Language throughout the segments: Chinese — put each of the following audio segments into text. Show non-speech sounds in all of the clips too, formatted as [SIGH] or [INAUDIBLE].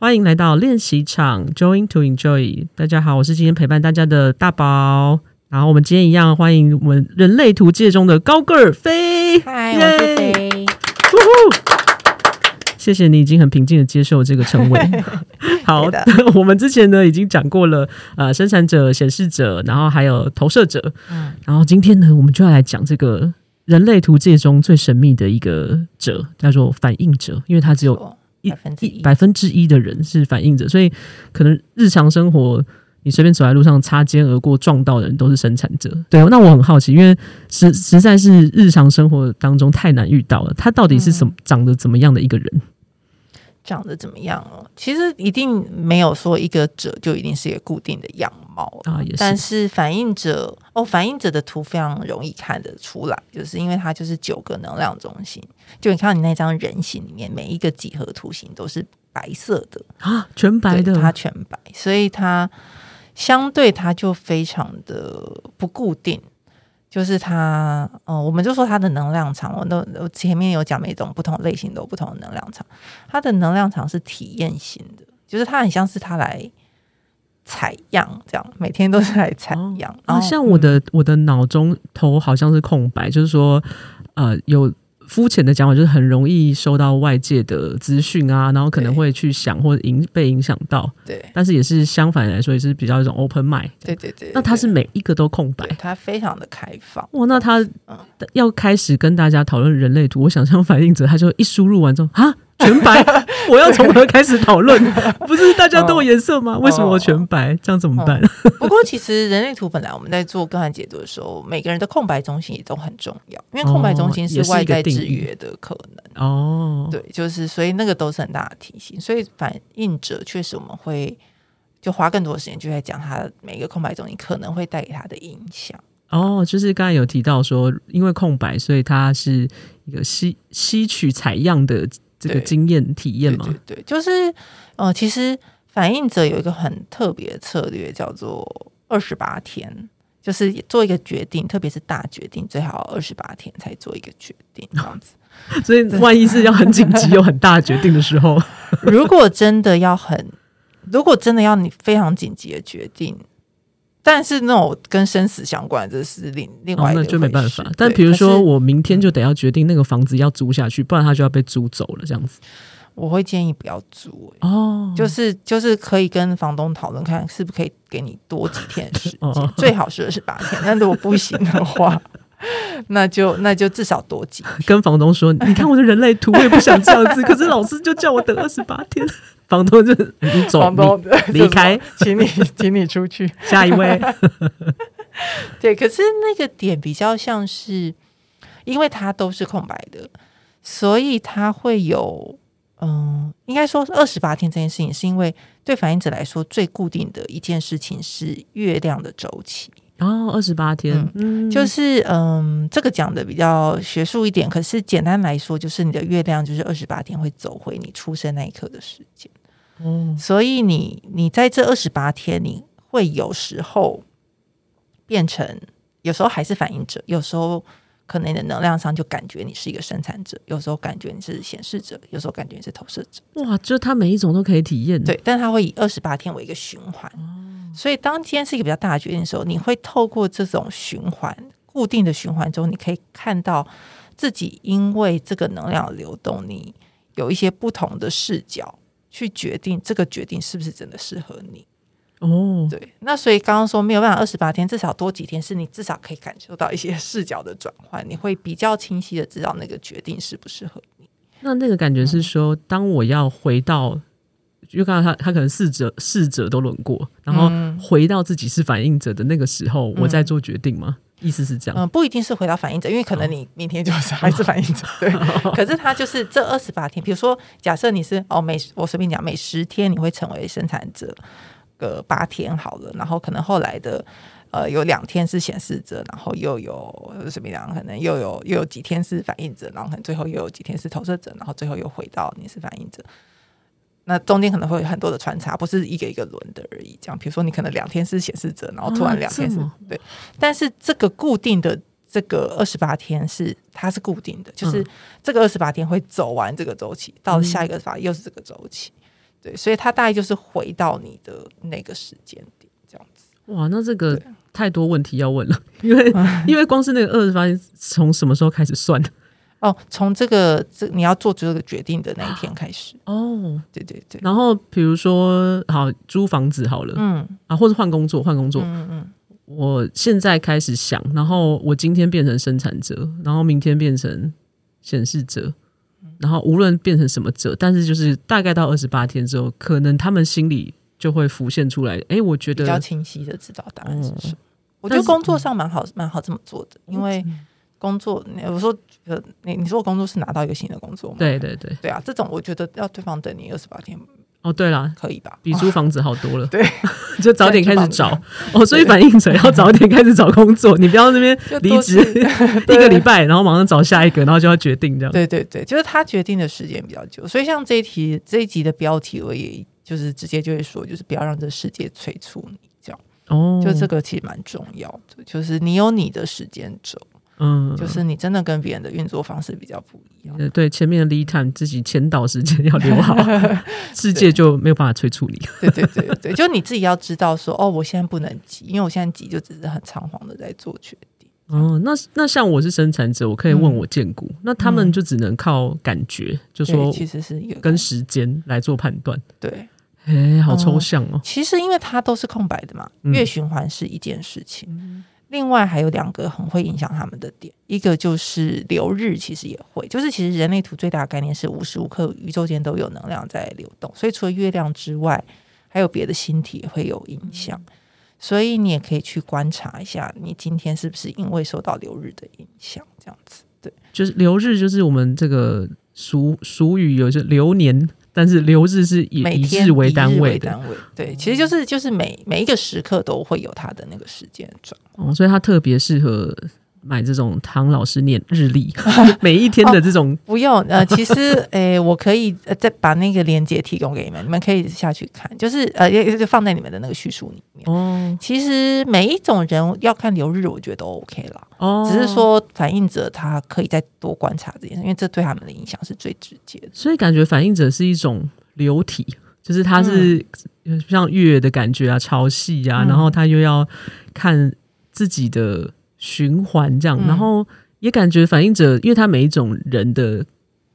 欢迎来到练习场，Join to Enjoy。大家好，我是今天陪伴大家的大宝。然后我们今天一样欢迎我们人类图界中的高个儿飞。嗨，我是飞。谢谢你已经很平静的接受这个称谓。[LAUGHS] 好，的 [LAUGHS] 我们之前呢已经讲过了，呃，生产者、显示者，然后还有投射者。嗯，然后今天呢，我们就要来讲这个人类图界中最神秘的一个者，叫做反应者，因为它只有一百分之一百分之一的人是反应者，所以可能日常生活你随便走在路上擦肩而过撞到的人都是生产者。对，那我很好奇，因为实实在是日常生活当中太难遇到了，他到底是什么、嗯、长得怎么样的一个人？长得怎么样哦？其实一定没有说一个者就一定是一个固定的样貌啊。也是。但是反应者哦，反应者的图非常容易看得出来，就是因为它就是九个能量中心。就你看你那张人形里面，每一个几何图形都是白色的啊，全白的，它全白，所以它相对它就非常的不固定。就是它，哦，我们就说它的能量场，我都我前面有讲，每种不同类型都有不同的能量场。它的能量场是体验型的，就是它很像是它来采样，这样每天都是来采样。哦、然后像我的、嗯、我的脑中头好像是空白，就是说，呃，有。肤浅的讲法就是很容易收到外界的资讯啊，然后可能会去想或者影被影响到。对，但是也是相反来说，也是比较一种 open mind。对对对，对。那他是每一个都空白，他非常的开放。哇，那他要开始跟大家讨论人类图，我想象反应者他就一输入完之后啊。全白，[LAUGHS] 我要从何开始讨论？不是大家都有颜色吗？哦、为什么我全白？这样怎么办？嗯、[LAUGHS] 不过其实人类图本来我们在做个案解读的时候，每个人的空白中心也都很重要，因为空白中心是外在制约的可能。哦，对，就是所以那个都是很大的提醒。所以反应者确实我们会就花更多的时间就在讲他每一个空白中心可能会带给他的影响。哦，就是刚才有提到说，因为空白，所以它是一个吸吸取采样的。这个经验体验吗？对对，对，就是呃，其实反应者有一个很特别的策略，叫做二十八天，就是做一个决定，特别是大决定，最好二十八天才做一个决定，这样子。[LAUGHS] 所以，万一是要很紧急又很大决定的时候，[LAUGHS] 如果真的要很，如果真的要你非常紧急的决定。但是那种跟生死相关，这是另另外一个、哦、那就没办法。但比如说，我明天就得要决定那个房子要租下去，不然他就要被租走了，这样子。我会建议不要租、欸、哦，就是就是可以跟房东讨论看，是不是可以给你多几天时间，[LAUGHS] 哦、最好是二十八天。但如果不行的话，[LAUGHS] 那就那就至少多几天。跟房东说，你看我的人类图，我也不想这样子，[LAUGHS] 可是老师就叫我等二十八天。房东就你走，房东离开，请你 [LAUGHS] 请你出去，下一位。[LAUGHS] 对，可是那个点比较像是，因为它都是空白的，所以它会有，嗯，应该说二十八天这件事情，是因为对反应者来说最固定的一件事情是月亮的周期。哦，二十八天，嗯，就是嗯，这个讲的比较学术一点，可是简单来说，就是你的月亮就是二十八天会走回你出生那一刻的时间。嗯，所以你你在这二十八天，你会有时候变成，有时候还是反应者，有时候可能你的能量上就感觉你是一个生产者，有时候感觉你是显示者，有时候感觉你是投射者。哇，就是他每一种都可以体验，对，但他会以二十八天为一个循环。嗯，所以当今天是一个比较大的决定的时候，你会透过这种循环，固定的循环中，你可以看到自己因为这个能量流动，你有一些不同的视角。去决定这个决定是不是真的适合你哦，对，那所以刚刚说没有办法二十八天，至少多几天，是你至少可以感受到一些视角的转换，你会比较清晰的知道那个决定适不适合你。那那个感觉是说，嗯、当我要回到，就刚刚他他可能四者四者都轮过，然后回到自己是反应者的那个时候，我在做决定吗？嗯意思是这样，嗯，不一定是回到反应者，因为可能你明天就是还是反应者，[LAUGHS] 对。可是他就是这二十八天，比如说，假设你是哦，每我随便讲，每十天你会成为生产者个八天好了，然后可能后来的呃有两天是显示者，然后又有随便讲，可能又有又有几天是反应者，然后可能最后又有几天是投射者，然后最后又回到你是反应者。那中间可能会有很多的穿插，不是一个一个轮的而已。这样，比如说你可能两天是显示者，然后突然两天是、啊、对，但是这个固定的这个二十八天是它是固定的，就是这个二十八天会走完这个周期，到下一个法又是这个周期。对，所以他大概就是回到你的那个时间点这样子。哇，那这个太多问题要问了，因为 [LAUGHS] 因为光是那个二十八天从什么时候开始算？哦，从这个这你要做这个决定的那一天开始。哦，对对对。然后比如说，好租房子好了，嗯啊，或者换工作换工作，嗯嗯。我现在开始想，然后我今天变成生产者，然后明天变成显示者，然后无论变成什么者，但是就是大概到二十八天之后，可能他们心里就会浮现出来。哎，我觉得比较清晰的知道答案是什么。嗯、我觉得工作上蛮好，蛮好这么做的，因为工作，我说呃，你你说工作是拿到一个新的工作吗？对对对，对啊，这种我觉得要对方等你二十八天。哦，对了，可以吧？比租房子好多了。[LAUGHS] 对，[LAUGHS] 就早点开始找 [LAUGHS] 哦。所以反映者要早点开始找工作，你不要那边离职一个礼拜，然后马上找下一个，然后就要决定这样。对对对，就是他决定的时间比较久。所以像这一题这一集的标题，我也就是直接就会说，就是不要让这世界催促你这样。哦，就这个其实蛮重要的，就是你有你的时间轴。嗯，就是你真的跟别人的运作方式比较不一样。对，前面的 lead time 自己前导时间要留好，[LAUGHS] 世界就没有办法催促你。对对对对，就你自己要知道说，哦，我现在不能急，因为我现在急就只是很仓皇的在做决定。哦，那那像我是生产者，我可以问我荐股，嗯、那他们就只能靠感觉，嗯、就说其实是跟时间来做判断。对，哎，好抽象哦。其实因为它都是空白的嘛，月循环是一件事情。嗯另外还有两个很会影响他们的点，一个就是流日，其实也会，就是其实人类图最大的概念是无时无刻宇宙间都有能量在流动，所以除了月亮之外，还有别的星体也会有影响，所以你也可以去观察一下，你今天是不是因为受到流日的影响，这样子，对，就是流日，就是我们这个俗俗语有些流年。但是留日是以每天以日为单位的，对，其实就是就是每每一个时刻都会有它的那个时间转哦，所以它特别适合。买这种唐老师念日历，[LAUGHS] 每一天的这种、哦、不用呃，[LAUGHS] 其实诶、欸，我可以再把那个链接提供给你们，你们可以下去看，就是呃，就放在你们的那个叙述里面。哦，其实每一种人要看流日，我觉得都 OK 啦。哦，只是说反映者他可以再多观察这件事，因为这对他们的影响是最直接的。所以感觉反映者是一种流体，就是他是像月的感觉啊，潮汐啊，嗯、然后他又要看自己的。循环这样，然后也感觉反应者，因为他每一种人的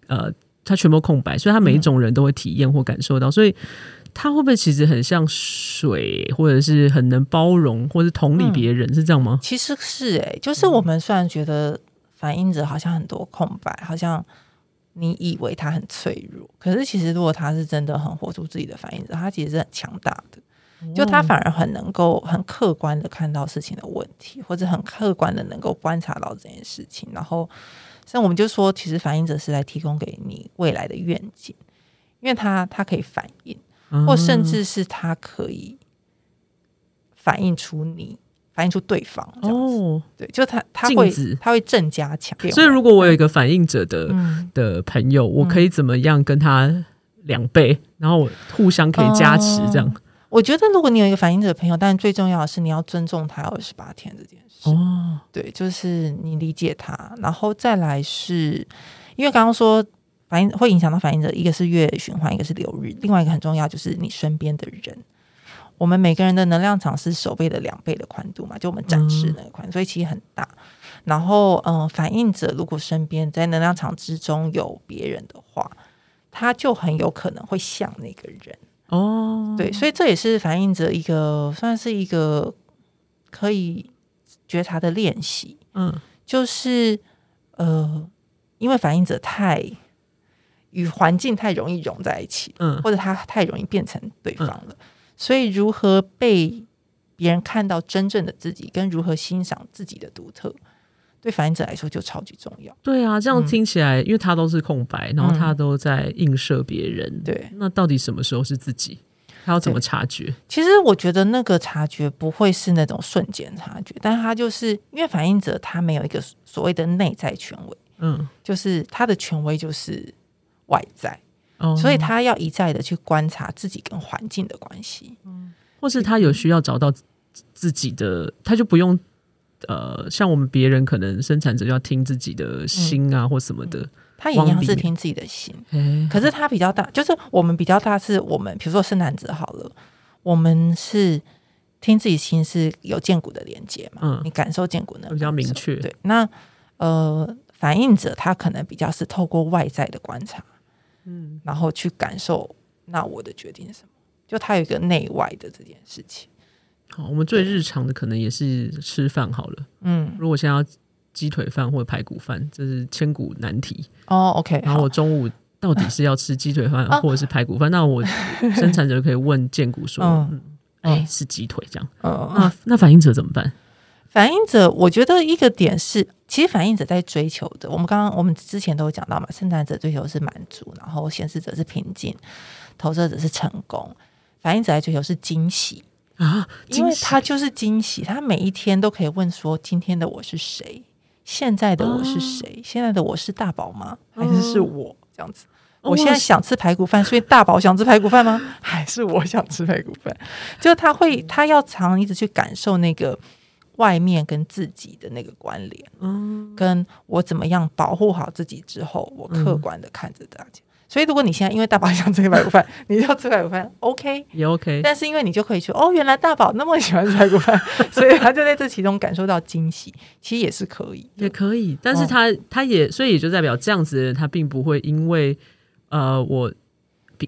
呃，他全部空白，所以他每一种人都会体验或感受到，所以他会不会其实很像水，或者是很能包容，或者是同理别人，嗯、是这样吗？其实是哎、欸，就是我们虽然觉得反应者好像很多空白，好像你以为他很脆弱，可是其实如果他是真的很活出自己的反应者，他其实是很强大的。就他反而很能够很客观的看到事情的问题，或者很客观的能够观察到这件事情。然后，像我们就说，其实反映者是来提供给你未来的愿景，因为他他可以反应，或甚至是他可以反映出你，反映出对方这样子。哦，对，就他他会他会正加强。所以，如果我有一个反应者的的朋友，我可以怎么样跟他两倍，然后互相可以加持这样。我觉得，如果你有一个反应者的朋友，但最重要的是你要尊重他二十八天这件事。哦，对，就是你理解他，然后再来是，因为刚刚说反应会影响到反应者，一个是月循环，一个是流日，另外一个很重要就是你身边的人。我们每个人的能量场是手背的两倍的宽度嘛，就我们展示那个宽，嗯、所以其实很大。然后，嗯、呃，反应者如果身边在能量场之中有别人的话，他就很有可能会像那个人。哦，对，所以这也是反映者一个算是一个可以觉察的练习。嗯，就是呃，因为反映者太与环境太容易融在一起，嗯，或者他太容易变成对方了，嗯，所以如何被别人看到真正的自己，跟如何欣赏自己的独特。对反映者来说就超级重要。对啊，这样听起来，嗯、因为他都是空白，然后他都在映射别人。嗯、对，那到底什么时候是自己？他要怎么察觉？其实我觉得那个察觉不会是那种瞬间察觉，但他就是因为反映者他没有一个所谓的内在权威，嗯，就是他的权威就是外在，哦，所以他要一再的去观察自己跟环境的关系，嗯，或是他有需要找到自己的，他就不用。呃，像我们别人可能生产者要听自己的心啊，嗯、或什么的，他也一样是听自己的心。可是他比较大，就是我们比较大，是我们比如说生产者好了，我们是听自己心是有见骨的连接嘛，嗯，你感受见骨呢比较明确。对，那呃，反应者他可能比较是透过外在的观察，嗯，然后去感受那我的决定是什么，就他有一个内外的这件事情。好，我们最日常的可能也是吃饭好了。嗯，如果现在要鸡腿饭或者排骨饭，这是千古难题。哦，OK。然后我中午到底是要吃鸡腿饭或者是排骨饭？那我生产者可以问荐骨说：[LAUGHS] “嗯，哎，是鸡腿这样。”那那反应者怎么办？反映者，我觉得一个点是，其实反映者在追求的，我们刚刚我们之前都有讲到嘛，生产者追求是满足，然后显示者是平静，投射者是成功，反映者在追求是惊喜。啊，因为他就是惊喜，他每一天都可以问说：今天的我是谁？现在的我是谁？现在的我是大宝吗？还是是我这样子？我现在想吃排骨饭，[LAUGHS] 所以大宝想吃排骨饭吗？[LAUGHS] 还是我想吃排骨饭？就他会，他要常一直去感受那个外面跟自己的那个关联，嗯，跟我怎么样保护好自己之后，我客观的看着大家。所以，如果你现在因为大宝想吃排骨饭，[LAUGHS] 你就吃排骨饭，OK 也 OK。但是因为你就可以说，哦，原来大宝那么喜欢吃排骨饭，[LAUGHS] 所以他就在这其中感受到惊喜，其实也是可以，也可以。但是他、哦、他也所以也就代表这样子的人，他并不会因为呃我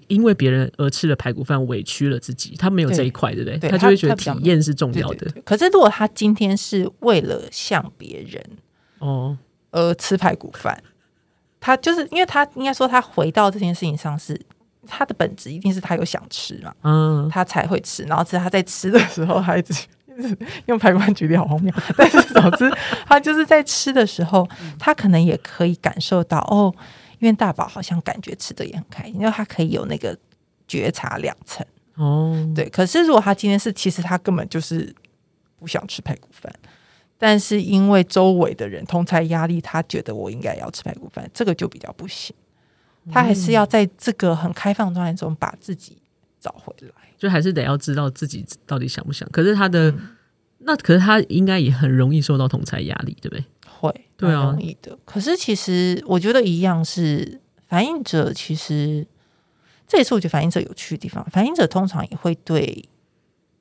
因为别人而吃了排骨饭委屈了自己，他没有这一块，对不对？对他就会觉得体验是重要的。对对对，可是如果他今天是为了向别人哦而吃排骨饭。他就是因为他应该说他回到这件事情上是他的本质，一定是他有想吃嘛，嗯，他才会吃。然后是他在吃的时候，他一直用排骨饭举例好荒谬，[LAUGHS] 但是总之他就是在吃的时候，他可能也可以感受到哦，因为大宝好像感觉吃的也很开心，因为他可以有那个觉察两层哦，对。可是如果他今天是其实他根本就是不想吃排骨饭。但是因为周围的人同才压力，他觉得我应该要吃排骨饭，这个就比较不行。他还是要在这个很开放状态中把自己找回来，就还是得要知道自己到底想不想。可是他的、嗯、那，可是他应该也很容易受到同才压力，对不对？会，对啊，容易的。可是其实我觉得一样是反应者，其实这也是我觉得反应者有趣的地方。反应者通常也会对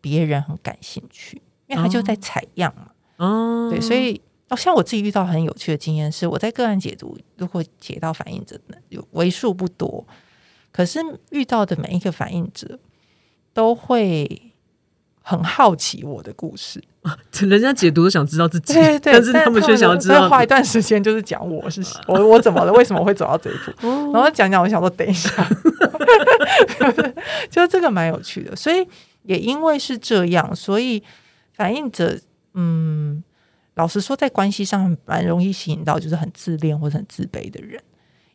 别人很感兴趣，因为他就在采样嘛。哦哦，对，所以哦，像我自己遇到很有趣的经验是，我在个案解读，如果解到反应者呢，有为数不多，可是遇到的每一个反应者都会很好奇我的故事。[LAUGHS] 人家解读都想知道自己，对对，但是他们却想要知道，花一段时间就是讲我是谁，我我怎么了，为什么会走到这一步，然后讲讲，我想说等一下，[LAUGHS] 就这个蛮有趣的，所以也因为是这样，所以反应者。嗯，老实说，在关系上蛮容易吸引到就是很自恋或者很自卑的人，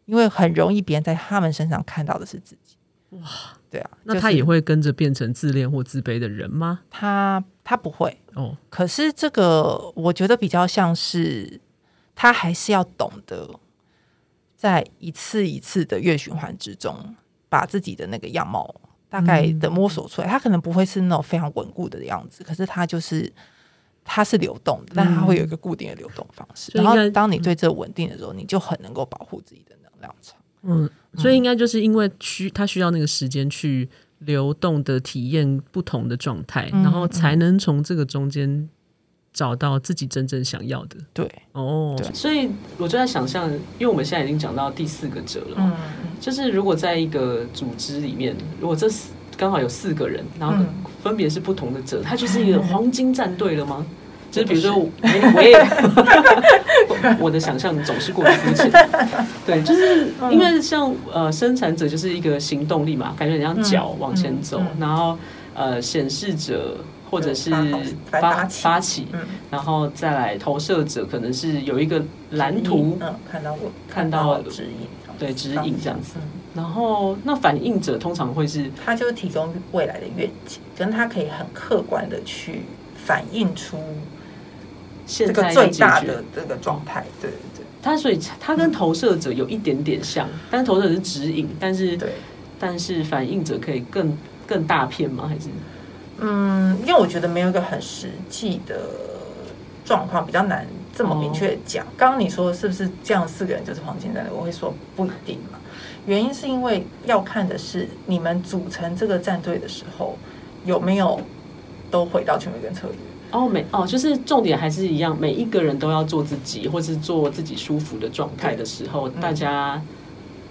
因为很容易别人在他们身上看到的是自己。哇，对啊，那他也会跟着变成自恋或自卑的人吗？他他不会哦。可是这个我觉得比较像是他还是要懂得在一次一次的月循环之中，把自己的那个样貌大概的摸索出来。嗯，他可能不会是那种非常稳固的样子，可是他就是。它是流动的，但它会有一个固定的流动方式。嗯、然后，当你对这稳定的时候，你就很能够保护自己的能量场。嗯，所以应该就是因为需他需要那个时间去流动的体验不同的状态，嗯、然后才能从这个中间找到自己真正想要的。对，哦，对所以我就在想象，因为我们现在已经讲到第四个者了，嗯，就是如果在一个组织里面，如果这四刚好有四个人，然后分别是不同的者，它就是一个 [LAUGHS] 黄金战队了吗？就是比如说，我也 [LAUGHS] 我的想象总是过于肤浅。[LAUGHS] 对，就是因为像呃，生产者就是一个行动力嘛，感觉很像脚往前走，然后呃，显示者或者是发发起，然后再来投射者，可能是有一个蓝图，嗯看到我看到指引，对指引这样子。然后，那反映者通常会是，他就是提供未来的愿景，跟他可以很客观的去反映出这个最大的这个状态。对对对，他所以他跟投射者有一点点像，嗯、但是投射者是指引，但是对，但是反应者可以更更大片吗？还是？嗯，因为我觉得没有一个很实际的状况，比较难这么明确讲。刚刚你说是不是这样？四个人就是黄金战队，我会说不一定嘛。原因是因为要看的是你们组成这个战队的时候有没有都回到权威跟策略。哦，每哦，就是重点还是一样，每一个人都要做自己，或是做自己舒服的状态的时候，大家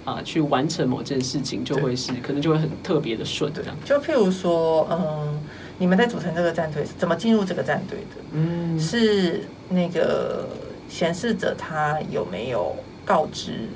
啊、呃、去完成某件事情，就会是可能就会很特别的顺这样。就譬如说，嗯，你们在组成这个战队是怎么进入这个战队的？嗯，是那个显示者他有没有告知？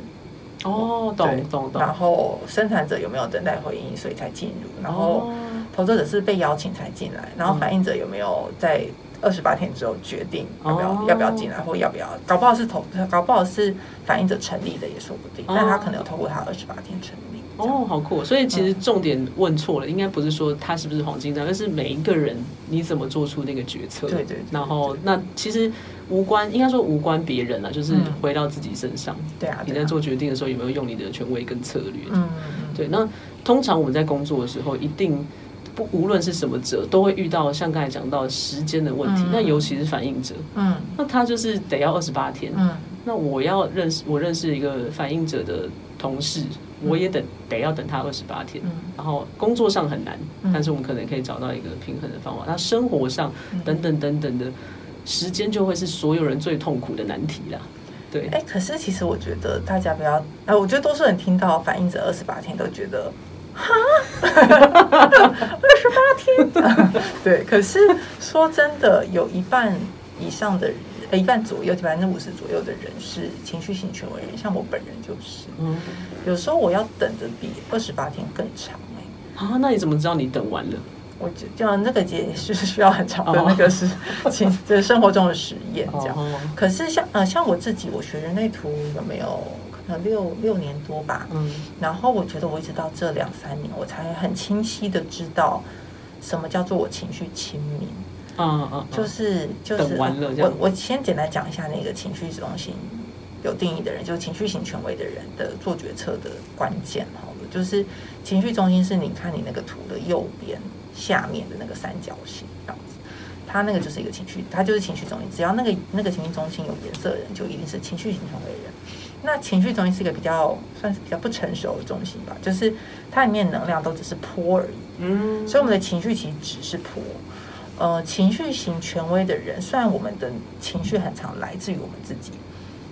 哦，懂懂懂。然后生产者有没有等待回应，所以才进入？然后。投资者是被邀请才进来，然后反映者有没有在二十八天之后决定要不要、哦、要不要进来，或要不要？搞不好是投，搞不好是反映者成立的也说不定，哦、但他可能有透过他二十八天成立。哦，好酷！所以其实重点问错了，嗯、应该不是说他是不是黄金章，而是每一个人你怎么做出那个决策。对对，对。然后那其实无关，应该说无关别人了，就是回到自己身上。对啊。你在做决定的时候有没有用你的权威跟策略？嗯嗯。对，那通常我们在工作的时候一定。不，无论是什么者，都会遇到像刚才讲到时间的问题。嗯、那尤其是反应者，嗯，那他就是得要二十八天。嗯，那我要认识我认识一个反应者的同事，嗯、我也等得要等他二十八天。嗯，然后工作上很难，嗯、但是我们可能可以找到一个平衡的方法。那生活上等等等等的时间，就会是所有人最痛苦的难题啦。对，哎、欸，可是其实我觉得大家不要，哎，我觉得多数人听到反应者二十八天都觉得。哈，[LAUGHS] 对。可是说真的，有一半以上的人，呃，一半左右，百分之五十左右的人是情绪型权威人，像我本人就是。嗯，有时候我要等的比二十八天更长哎。啊，那你怎么知道你等完了？我就就那个也是需要很长的那个是 [LAUGHS] 情，就是生活中的实验这样。可是像呃像我自己，我学人类图有没有？呃，六六年多吧，嗯，然后我觉得我一直到这两三年，我才很清晰的知道什么叫做我情绪亲民，嗯嗯，就是就是我我先简单讲一下那个情绪中心有定义的人，就是情绪型权威的人的做决策的关键，好了，就是情绪中心是你看你那个图的右边下面的那个三角形这样子，它那个就是一个情绪，它就是情绪中心，只要那个那个情绪中心有颜色的人，就一定是情绪型权威的人。那情绪中心是一个比较算是比较不成熟的中心吧，就是它里面能量都只是波而已。嗯，所以我们的情绪其实只是波。呃，情绪型权威的人，虽然我们的情绪很常来自于我们自己，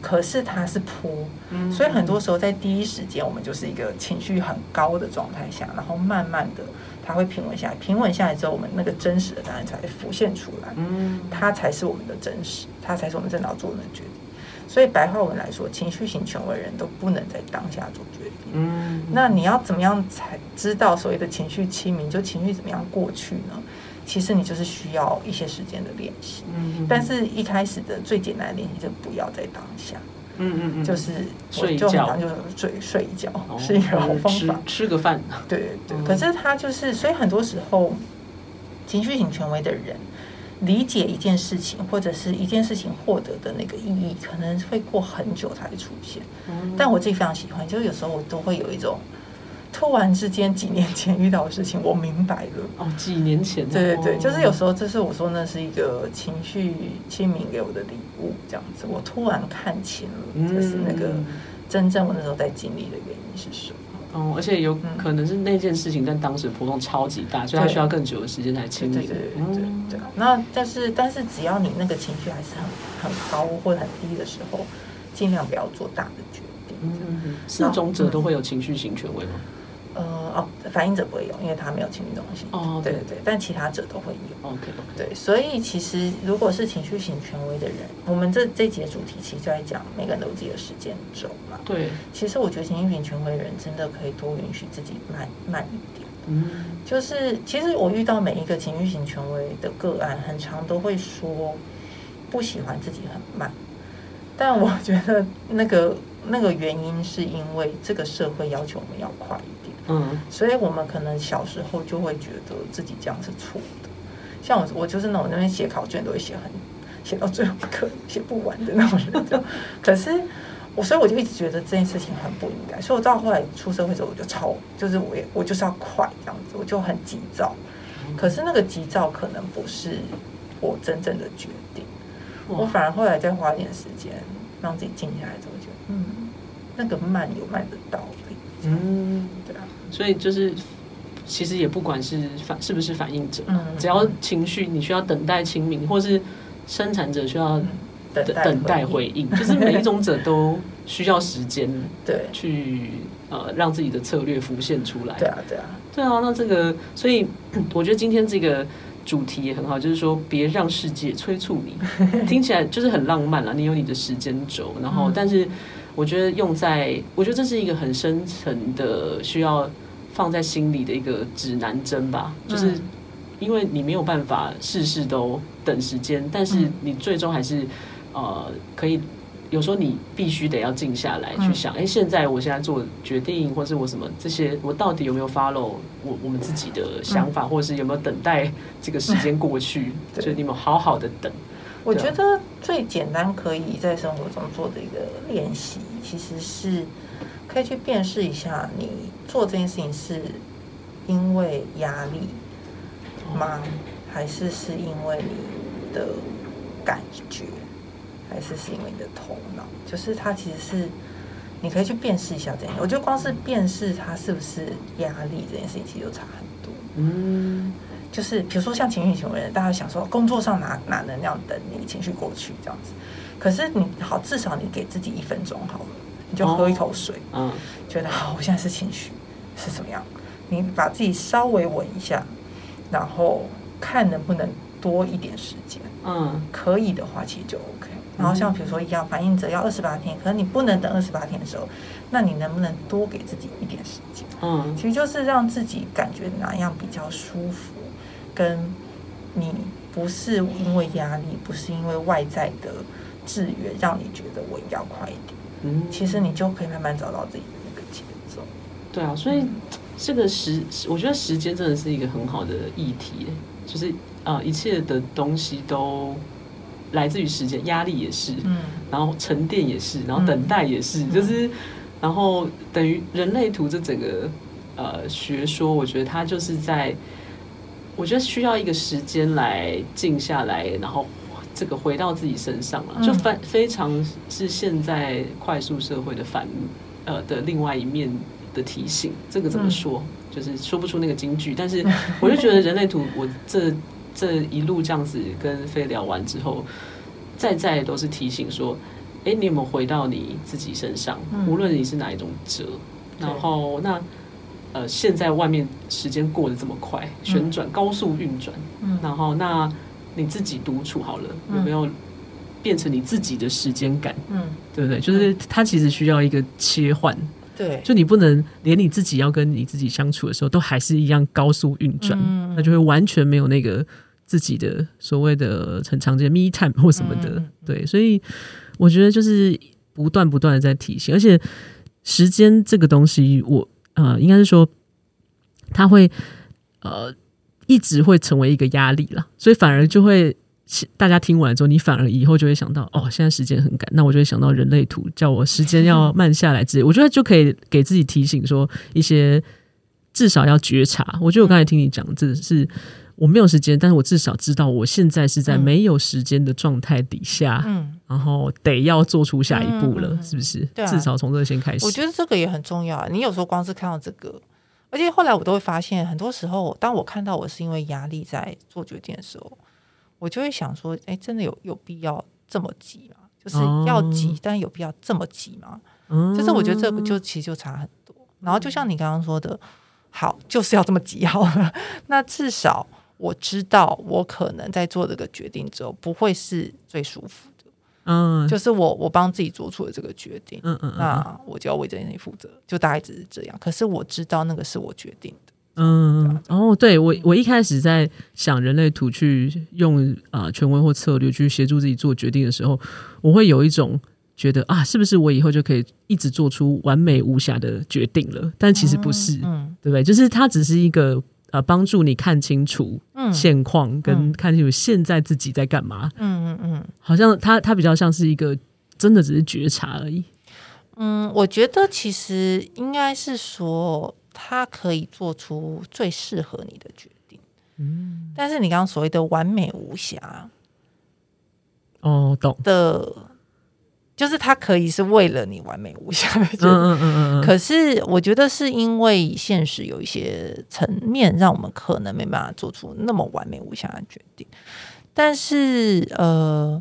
可是它是波。嗯，所以很多时候在第一时间，我们就是一个情绪很高的状态下，然后慢慢的它会平稳下来，平稳下来之后，我们那个真实的答案才会浮现出来。嗯，它才是我们的真实，它才是我们正在做的决定。所以白话文来说，情绪型权威人都不能在当下做决定。嗯，那你要怎么样才知道所谓的情绪清明？就情绪怎么样过去呢？其实你就是需要一些时间的练习。嗯，但是一开始的最简单的练习就不要在当下。嗯嗯嗯，就是睡觉，就睡睡一觉 [LAUGHS] 是一个好方法。吃个饭。对对。可是他就是，所以很多时候情绪型权威的人。理解一件事情，或者是一件事情获得的那个意义，可能会过很久才会出现。嗯、但我自己非常喜欢，就是有时候我都会有一种突然之间几年前遇到的事情，我明白了。哦，几年前。对对对，就是有时候，这是我说那是一个情绪清明给我的礼物，这样子，我突然看清了，就是那个真正我那时候在经历的原因是什么。哦，而且有可能是那件事情在当时波动超级大，所以它需要更久的时间来清理。对对对对。那但是但是只要你那个情绪还是很很高或者很低的时候，尽量不要做大的决定。嗯，四种者都会有情绪型权威吗？呃哦，反应者不会有，因为他没有情绪中心。哦，对对对，但其他者都会有。OK。对，所以其实如果是情绪型权威的人，我们这这节主题其实就在讲每个人都有自己的时间轴嘛。对。其实我觉得情绪型权威的人真的可以多允许自己慢慢一点。嗯。就是其实我遇到每一个情绪型权威的个案，很常都会说不喜欢自己很慢，但我觉得那个那个原因是因为这个社会要求我们要快一点。嗯，所以我们可能小时候就会觉得自己这样是错的，像我，我就是那种那边写考卷都会写很写到最后一刻写不完的那种人，就 [LAUGHS] 可是我，所以我就一直觉得这件事情很不应该，所以我到后来出社会之后，我就超就是我也我就是要快这样子，我就很急躁，可是那个急躁可能不是我真正的决定，我反而后来再花一点时间让自己静下来之后，就嗯，那个慢有慢的道理。嗯，对啊。所以就是，其实也不管是反是不是反应者，嗯，只要情绪你需要等待清明，或是生产者需要等等待回应，就是每一种者都需要时间，[LAUGHS] 对，去呃让自己的策略浮现出来。对啊，对啊，对啊。那这个，所以 [CLEARS THROAT] 我觉得今天这个主题也很好，就是说别让世界催促你，[LAUGHS] 听起来就是很浪漫了。你有你的时间轴，然后但是。我觉得用在，我觉得这是一个很深层的需要放在心里的一个指南针吧。就是因为你没有办法事事都等时间，但是你最终还是呃可以。有时候你必须得要静下来去想，哎，现在我现在做决定，或是我什么这些，我到底有没有 follow 我我们自己的想法，或者是有没有等待这个时间过去？就你们好好的等。我觉得最简单可以在生活中做的一个练习，其实是可以去辨识一下，你做这件事情是因为压力吗？还是是因为你的感觉，还是是因为你的头脑？就是它其实是你可以去辨识一下这件事。我觉得光是辨识它是不是压力这件事情，其实就差很多。嗯。就是比如说像情绪型的人，大家想说工作上哪哪能量等你情绪过去这样子，可是你好，至少你给自己一分钟好了，你就喝一口水，嗯、哦，觉得好，我现在是情绪是怎么样？你把自己稍微稳一下，然后看能不能多一点时间，嗯，可以的话其实就 OK。然后像比如说一样，反应者要二十八天，可是你不能等二十八天的时候，那你能不能多给自己一点时间？嗯，其实就是让自己感觉哪样比较舒服。跟你不是因为压力，不是因为外在的制约，让你觉得我要快一点。嗯，其实你就可以慢慢找到自己的那个节奏。对啊，所以这个时，我觉得时间真的是一个很好的议题。就是啊、呃，一切的东西都来自于时间，压力也是，嗯，然后沉淀也是，然后等待也是，嗯、就是，然后等于人类图这整个呃学说，我觉得它就是在。我觉得需要一个时间来静下来，然后这个回到自己身上了，就非非常是现在快速社会的反呃的另外一面的提醒。这个怎么说？就是说不出那个金句，但是 [LAUGHS] 我就觉得人类图，我这这一路这样子跟飞聊完之后，再再都是提醒说，哎，你有没有回到你自己身上？无论你是哪一种折，然后那。呃，现在外面时间过得这么快，旋转高速运转，嗯，然后那你自己独处好了，嗯，有没有变成你自己的时间感？嗯，对不对？就是它其实需要一个切换，对，就你不能连你自己要跟你自己相处的时候都还是一样高速运转，嗯，那就会完全没有那个自己的所谓的很常见的 me time 或什么的，嗯，对，所以我觉得就是不断不断的在提醒，而且时间这个东西，我。呃，应该是说，他会呃一直会成为一个压力了，所以反而就会大家听完之后，你反而以后就会想到，哦，现在时间很赶，那我就会想到人类图，叫我时间要 [LAUGHS] 慢下来之类，我觉得就可以给自己提醒说一些至少要觉察。我觉得我刚才听你讲，这是。我没有时间，但是我至少知道我现在是在没有时间的状态底下，嗯，然后得要做出下一步了，嗯、是不是？对、啊，至少从这先开始。我觉得这个也很重要啊。你有时候光是看到这个，而且后来我都会发现，很多时候当我看到我是因为压力在做决定的时候，我就会想说，哎，真的有有必要这么急吗？就是要急，哦、但有必要这么急吗？嗯，就是我觉得这个就其实就差很多。然后就像你刚刚说的，好，就是要这么急好了。[LAUGHS] 那至少。我知道，我可能在做这个决定之后不会是最舒服的，嗯，就是我我帮自己做出了这个决定，嗯嗯，那我就要为这件事情负责，就大概只是这样。可是我知道那个是我决定的，嗯，哦，对我我一开始在想人类图去用啊、呃、权威或策略去协助自己做决定的时候，我会有一种觉得啊，是不是我以后就可以一直做出完美无瑕的决定了？但其实不是，嗯，嗯对不对？就是它只是一个。呃，帮助你看清楚现况，跟看清楚现在自己在干嘛。嗯嗯嗯，好像他他比较像是一个真的只是觉察而已。嗯，我觉得其实应该是说，他可以做出最适合你的决定。嗯，但是你刚刚所谓的完美无瑕，哦，懂的，就是他可以是为了你完美无瑕的。嗯嗯嗯嗯。可是我觉得是因为现实有一些层面，让我们可能没办法做出那么完美无瑕的决定。但是呃，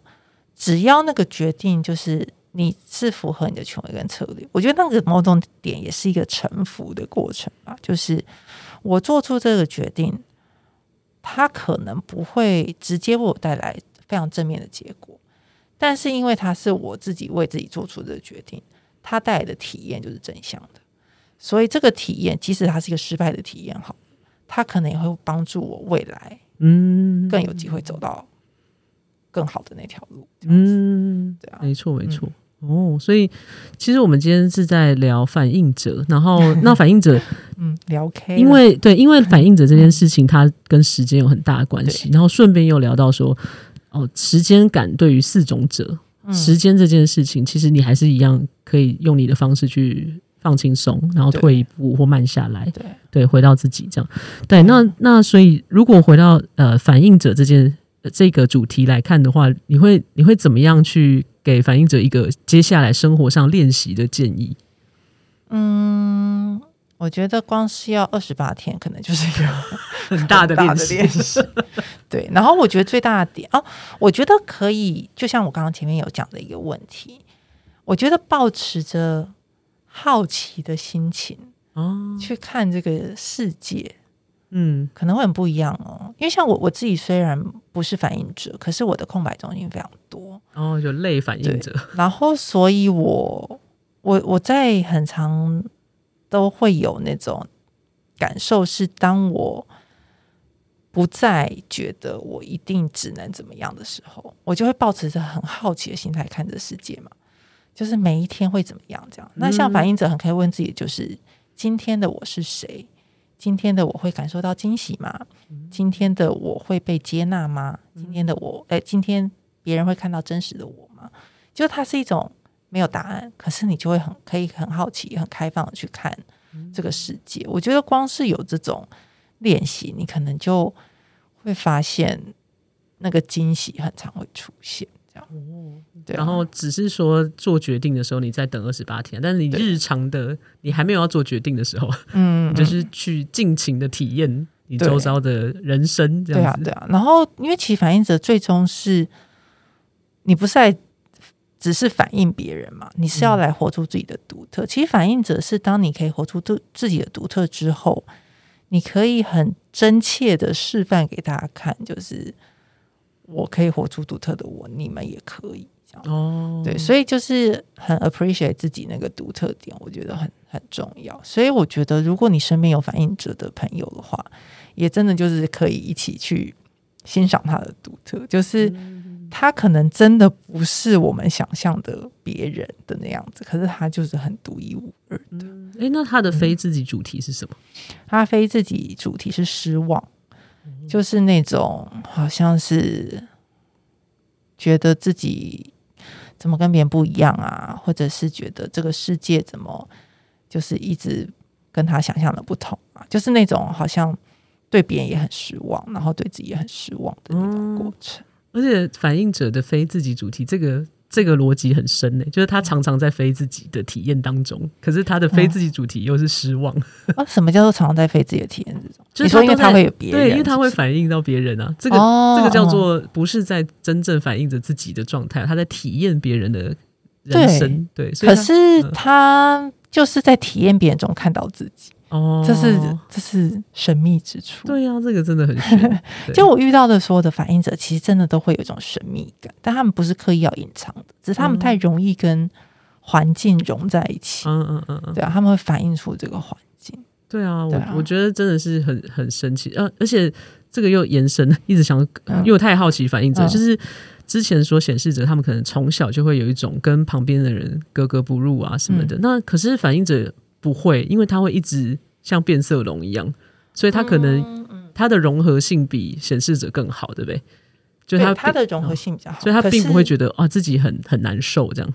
只要那个决定就是你是符合你的权威跟策略，我觉得那个某种点也是一个臣服的过程吧。就是我做出这个决定，它可能不会直接为我带来非常正面的结果，但是因为它是我自己为自己做出的决定，它带来的体验就是正向的。所以这个体验，即使它是一个失败的体验，好，它可能也会帮助我未来。嗯，更有机会走到更好的那条路。嗯，对啊，没错没错。哦，所以其实我们今天是在聊反应者，然后 [LAUGHS] 那反应者，嗯，聊 K，因为对，因为 [LAUGHS] 反应者这件事情，它跟时间有很大的关系。然后顺便又聊到说，哦，时间感对于四种者，时间这件事情，其实你还是一样可以用你的方式去。放轻松，然后退一步或慢下来，对对，回到自己这样。对，那那所以，如果回到呃反应者这件这个主题来看的话，你会你会怎么样去给反应者一个接下来生活上练习的建议？嗯，我觉得光是要二十八天，可能就是一个 [LAUGHS] 很大的练习。[LAUGHS] 对，然后我觉得最大的点哦，我觉得可以，就像我刚刚前面有讲的一个问题，我觉得抱持着。好奇的心情哦，去看这个世界，嗯，可能会很不一样哦。因为像我我自己虽然不是反映者，可是我的空白中心非常多哦，就类反映者。然后，所以我我我在很常都会有那种感受，是当我不再觉得我一定只能怎么样的时候，我就会抱持着很好奇的心态看这世界嘛。就是每一天会怎么样？这样，那像反映者很可以问自己，就是今天的我是谁？今天的我会感受到惊喜吗？今天的我会被接纳吗？今天的我，哎，今天别人会看到真实的我吗？就它是一种没有答案，可是你就会很可以很好奇、很开放的去看这个世界。我觉得光是有这种练习，你可能就会发现那个惊喜很常会出现。哦，对，然后只是说做决定的时候，你再等二十八天，但是你日常的你还没有要做决定的时候，嗯，就是去尽情的体验你周遭的人生，这样子。对啊，对啊。然后，因为其实反映者最终是你不是在只是反映别人嘛，你是要来活出自己的独特。嗯。其实反映者是当你可以活出自自己的独特之后，你可以很真切的示范给大家看，就是。我可以活出独特的我，你们也可以这样哦。对，所以就是很 appreciate 自己那个独特点，我觉得很很重要。所以我觉得，如果你身边有反映者的朋友的话，也真的就是可以一起去欣赏他的独特。就是他可能真的不是我们想象的别人的那样子，可是他就是很独一无二的。哎、嗯，那他的非自己主题是什么？他非自己主题是失望。就是那种好像是觉得自己怎么跟别人不一样啊，或者是觉得这个世界怎么就是一直跟他想象的不同啊，就是那种好像对别人也很失望，然后对自己也很失望的那种过程。嗯，而且反映者的非自己主题这个。这个逻辑很深呢，就是他常常在非自己的体验当中，可是他的非自己主题又是失望。啊，什么叫做常常在非自己的体验之中？就是说，因为他会有别人，对，因为他会反映到别人啊。这个、哦、这个叫做不是在真正反映着自己的状态，他在体验别人的人生。对，对，所以可是他就是在体验别人中看到自己。哦，这是这是神秘之处。对呀、啊，这个真的很玄。[LAUGHS] 就我遇到的所有的反应者，其实真的都会有一种神秘感，但他们不是刻意要隐藏的，只是他们太容易跟环境融在一起。嗯嗯嗯嗯，对啊，他们会反映出这个环境。对啊，我我觉得真的是很很神奇。呃，而且这个又延伸，一直想，因为我太好奇反应者，嗯、就是之前说显示者，他们可能从小就会有一种跟旁边的人格格不入啊什么的。嗯、那可是反应者。不会，因为它会一直像变色龙一样，所以它可能它的融合性比显示者更好，对不对？就它它的融合性比较好，所以它并不会觉得啊自己很很难受这样。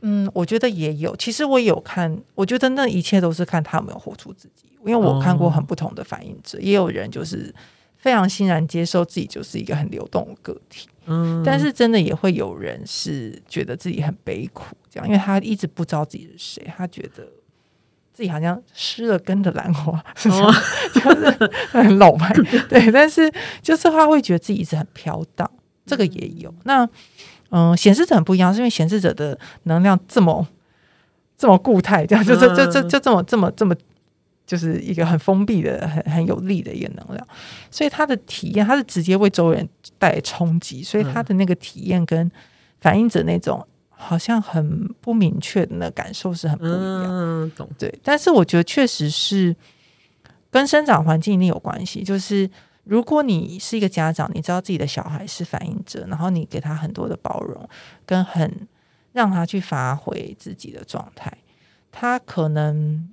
嗯，我觉得也有。其实我有看，我觉得那一切都是看他有没有活出自己。因为我看过很不同的反应者，也有人就是非常欣然接受自己就是一个很流动的个体。嗯，但是真的也会有人是觉得自己很悲苦，这样，因为他一直不知道自己是谁，他觉得自己好像失了根的兰花，哦、[LAUGHS] 就是很老派。[LAUGHS] 对，但是就是他会觉得自己一直很飘荡，这个也有。那嗯，显示者很不一样，是因为显示者的能量这么这么固态，这样就就就就就这么这么这么。就是一个很封闭的、很很有力的一个能量，所以他的体验，他是直接为周围人带来冲击，所以他的那个体验跟反映者那种好像很不明确的那感受是很不一样。嗯，懂。对，但是我觉得确实是跟生长环境一定有关系。就是如果你是一个家长，你知道自己的小孩是反应者，然后你给他很多的包容，跟很让他去发挥自己的状态，他可能。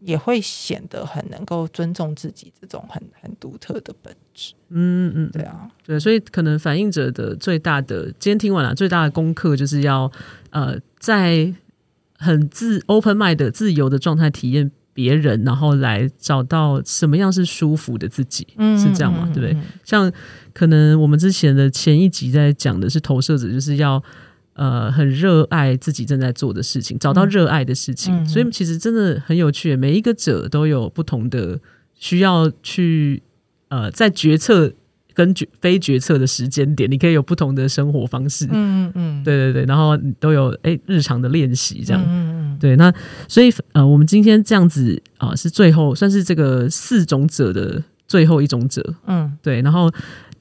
也会显得很能够尊重自己这种很很独特的本质。嗯嗯，对啊，对，所以可能反映者的最大的，今天听完了最大的功课，就是要呃，在很自 open mind 的自由的状态体验别人，然后来找到什么样是舒服的自己，嗯，是这样吗？对不对？像可能我们之前的前一集在讲的是投射者，就是要。呃，很热爱自己正在做的事情，找到热爱的事情，嗯、所以其实真的很有趣。每一个者都有不同的需要去呃，在决策跟决非决策的时间点，你可以有不同的生活方式。嗯嗯嗯，对对对，然后都有哎日常的练习这样。嗯嗯对，那所以呃，我们今天这样子啊、呃，是最后算是这个四种者的最后一种者。嗯，对，然后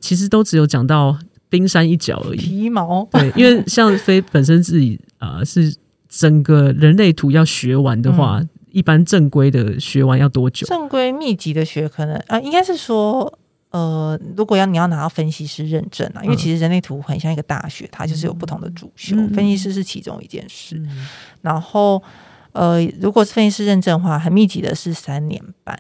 其实都只有讲到。冰山一角而已，皮毛。对，因为像飞本身自己啊、呃，是整个人类图要学完的话，嗯、一般正规的学完要多久？正规密集的学可能啊、呃，应该是说，呃，如果要你要拿到分析师认证啊，因为其实人类图很像一个大学，它就是有不同的主修，嗯、分析师是其中一件事。嗯、然后，呃，如果是分析师认证的话，很密集的是三年半。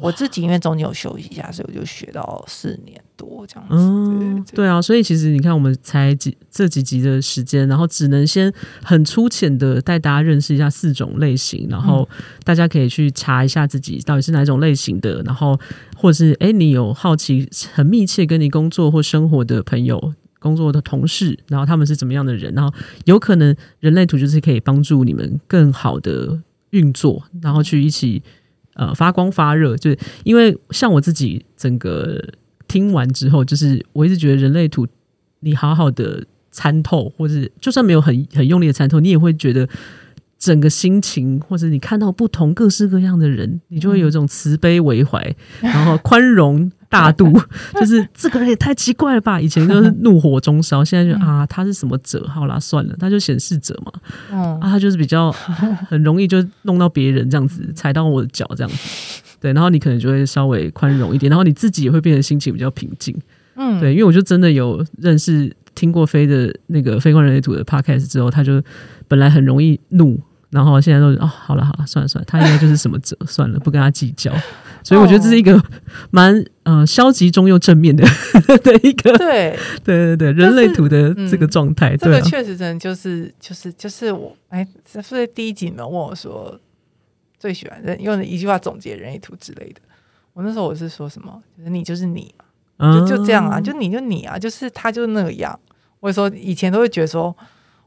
我自己因为中间有休息一下，所以我就学到四年多这样子。嗯，对，啊，所以其实你看，我们才几这几集的时间，然后只能先很粗浅的带大家认识一下四种类型，然后大家可以去查一下自己到底是哪种类型的，然后或者是哎，你有好奇很密切跟你工作或生活的朋友、工作的同事，然后他们是怎么样的人，然后有可能人类图就是可以帮助你们更好的运作，然后去一起。呃，发光发热，就是因为像我自己整个听完之后，就是我一直觉得人类图，你好好的参透，或者就算没有很很用力的参透，你也会觉得整个心情，或者你看到不同各式各样的人，你就会有一种慈悲为怀，然后宽容。大度 [LAUGHS] 就是这个人也太奇怪了吧！以前就是怒火中烧，现在就啊，他是什么者？好啦，算了，他就显示者嘛。嗯，啊，他就是比较 [LAUGHS] 很容易就弄到别人这样子，踩到我的脚这样子。对，然后你可能就会稍微宽容一点，然后你自己也会变得心情比较平静。嗯，对，因为我就真的有认识听过飞的那个飞观人类图的 podcast 之后，他就本来很容易怒。然后现在都哦，好了好了，算了算了，他应该就是什么者，算了，不跟他计较。所以我觉得这是一个蛮呃消极中又正面的的一个对 [LAUGHS] 对对对人类图的这个状态。这个确实真的就是就是就是我哎，所以第一集你们问我说最喜欢用一句话总结人类图之类的，我那时候我是说什么？就是你就是你嘛，就就这样啊，就你就你啊，就是他就那个样。我说以前都会觉得说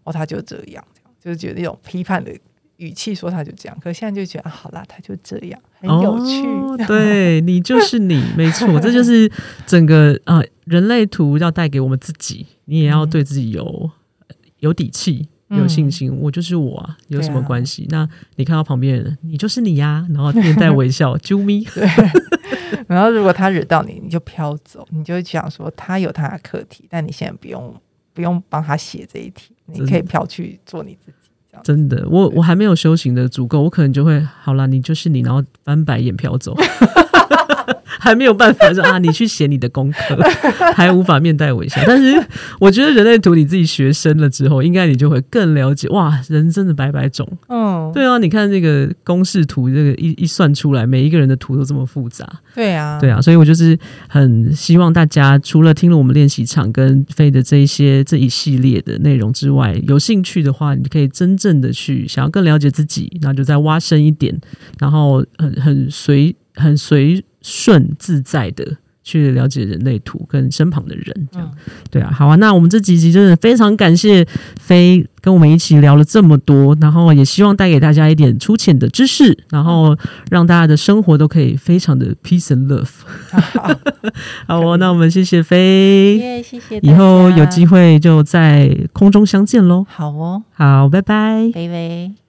哦，他就这样，这样就是觉得那种批判的。语气说他就这样，可是现在就觉得啊，好啦，他就这样，很有趣。哦、[LAUGHS] 对你就是你，没错，这就是整个啊、呃，人类图要带给我们自己，你也要对自己有有底气、有信心。嗯、我就是我啊，有什么关系？啊、那你看到旁边人，你就是你呀、啊，然后面带微笑，啾咪。[LAUGHS] 对。然后如果他惹到你，你就飘走，你就会想说他有他的课题，但你现在不用不用帮他写这一题，你可以飘去做你自己。真的，我我还没有修行的足够，我可能就会好啦，你就是你，然后翻白眼飘走。[LAUGHS] 还没有办法说啊，你去写你的功课，[LAUGHS] 还无法面带微笑。但是我觉得人类图你自己学深了之后，应该你就会更了解哇，人真的百百种。嗯，对啊，你看这个公式图，这个一一算出来，每一个人的图都这么复杂。对啊，对啊，所以我就是很希望大家除了听了我们练习场跟飞的这一些这一系列的内容之外，有兴趣的话，你可以真正的去想要更了解自己，那就再挖深一点，然后很很随很随。顺自在的去了解人类图跟身旁的人，这样、嗯、对啊，好啊。那我们这几集真的非常感谢飞跟我们一起聊了这么多，然后也希望带给大家一点粗浅的知识，然后让大家的生活都可以非常的 peace and love。好，[LAUGHS] 好哦，那我们谢谢飞，yeah, 谢谢，以后有机会就在空中相见喽。好哦，好，拜拜，拜拜。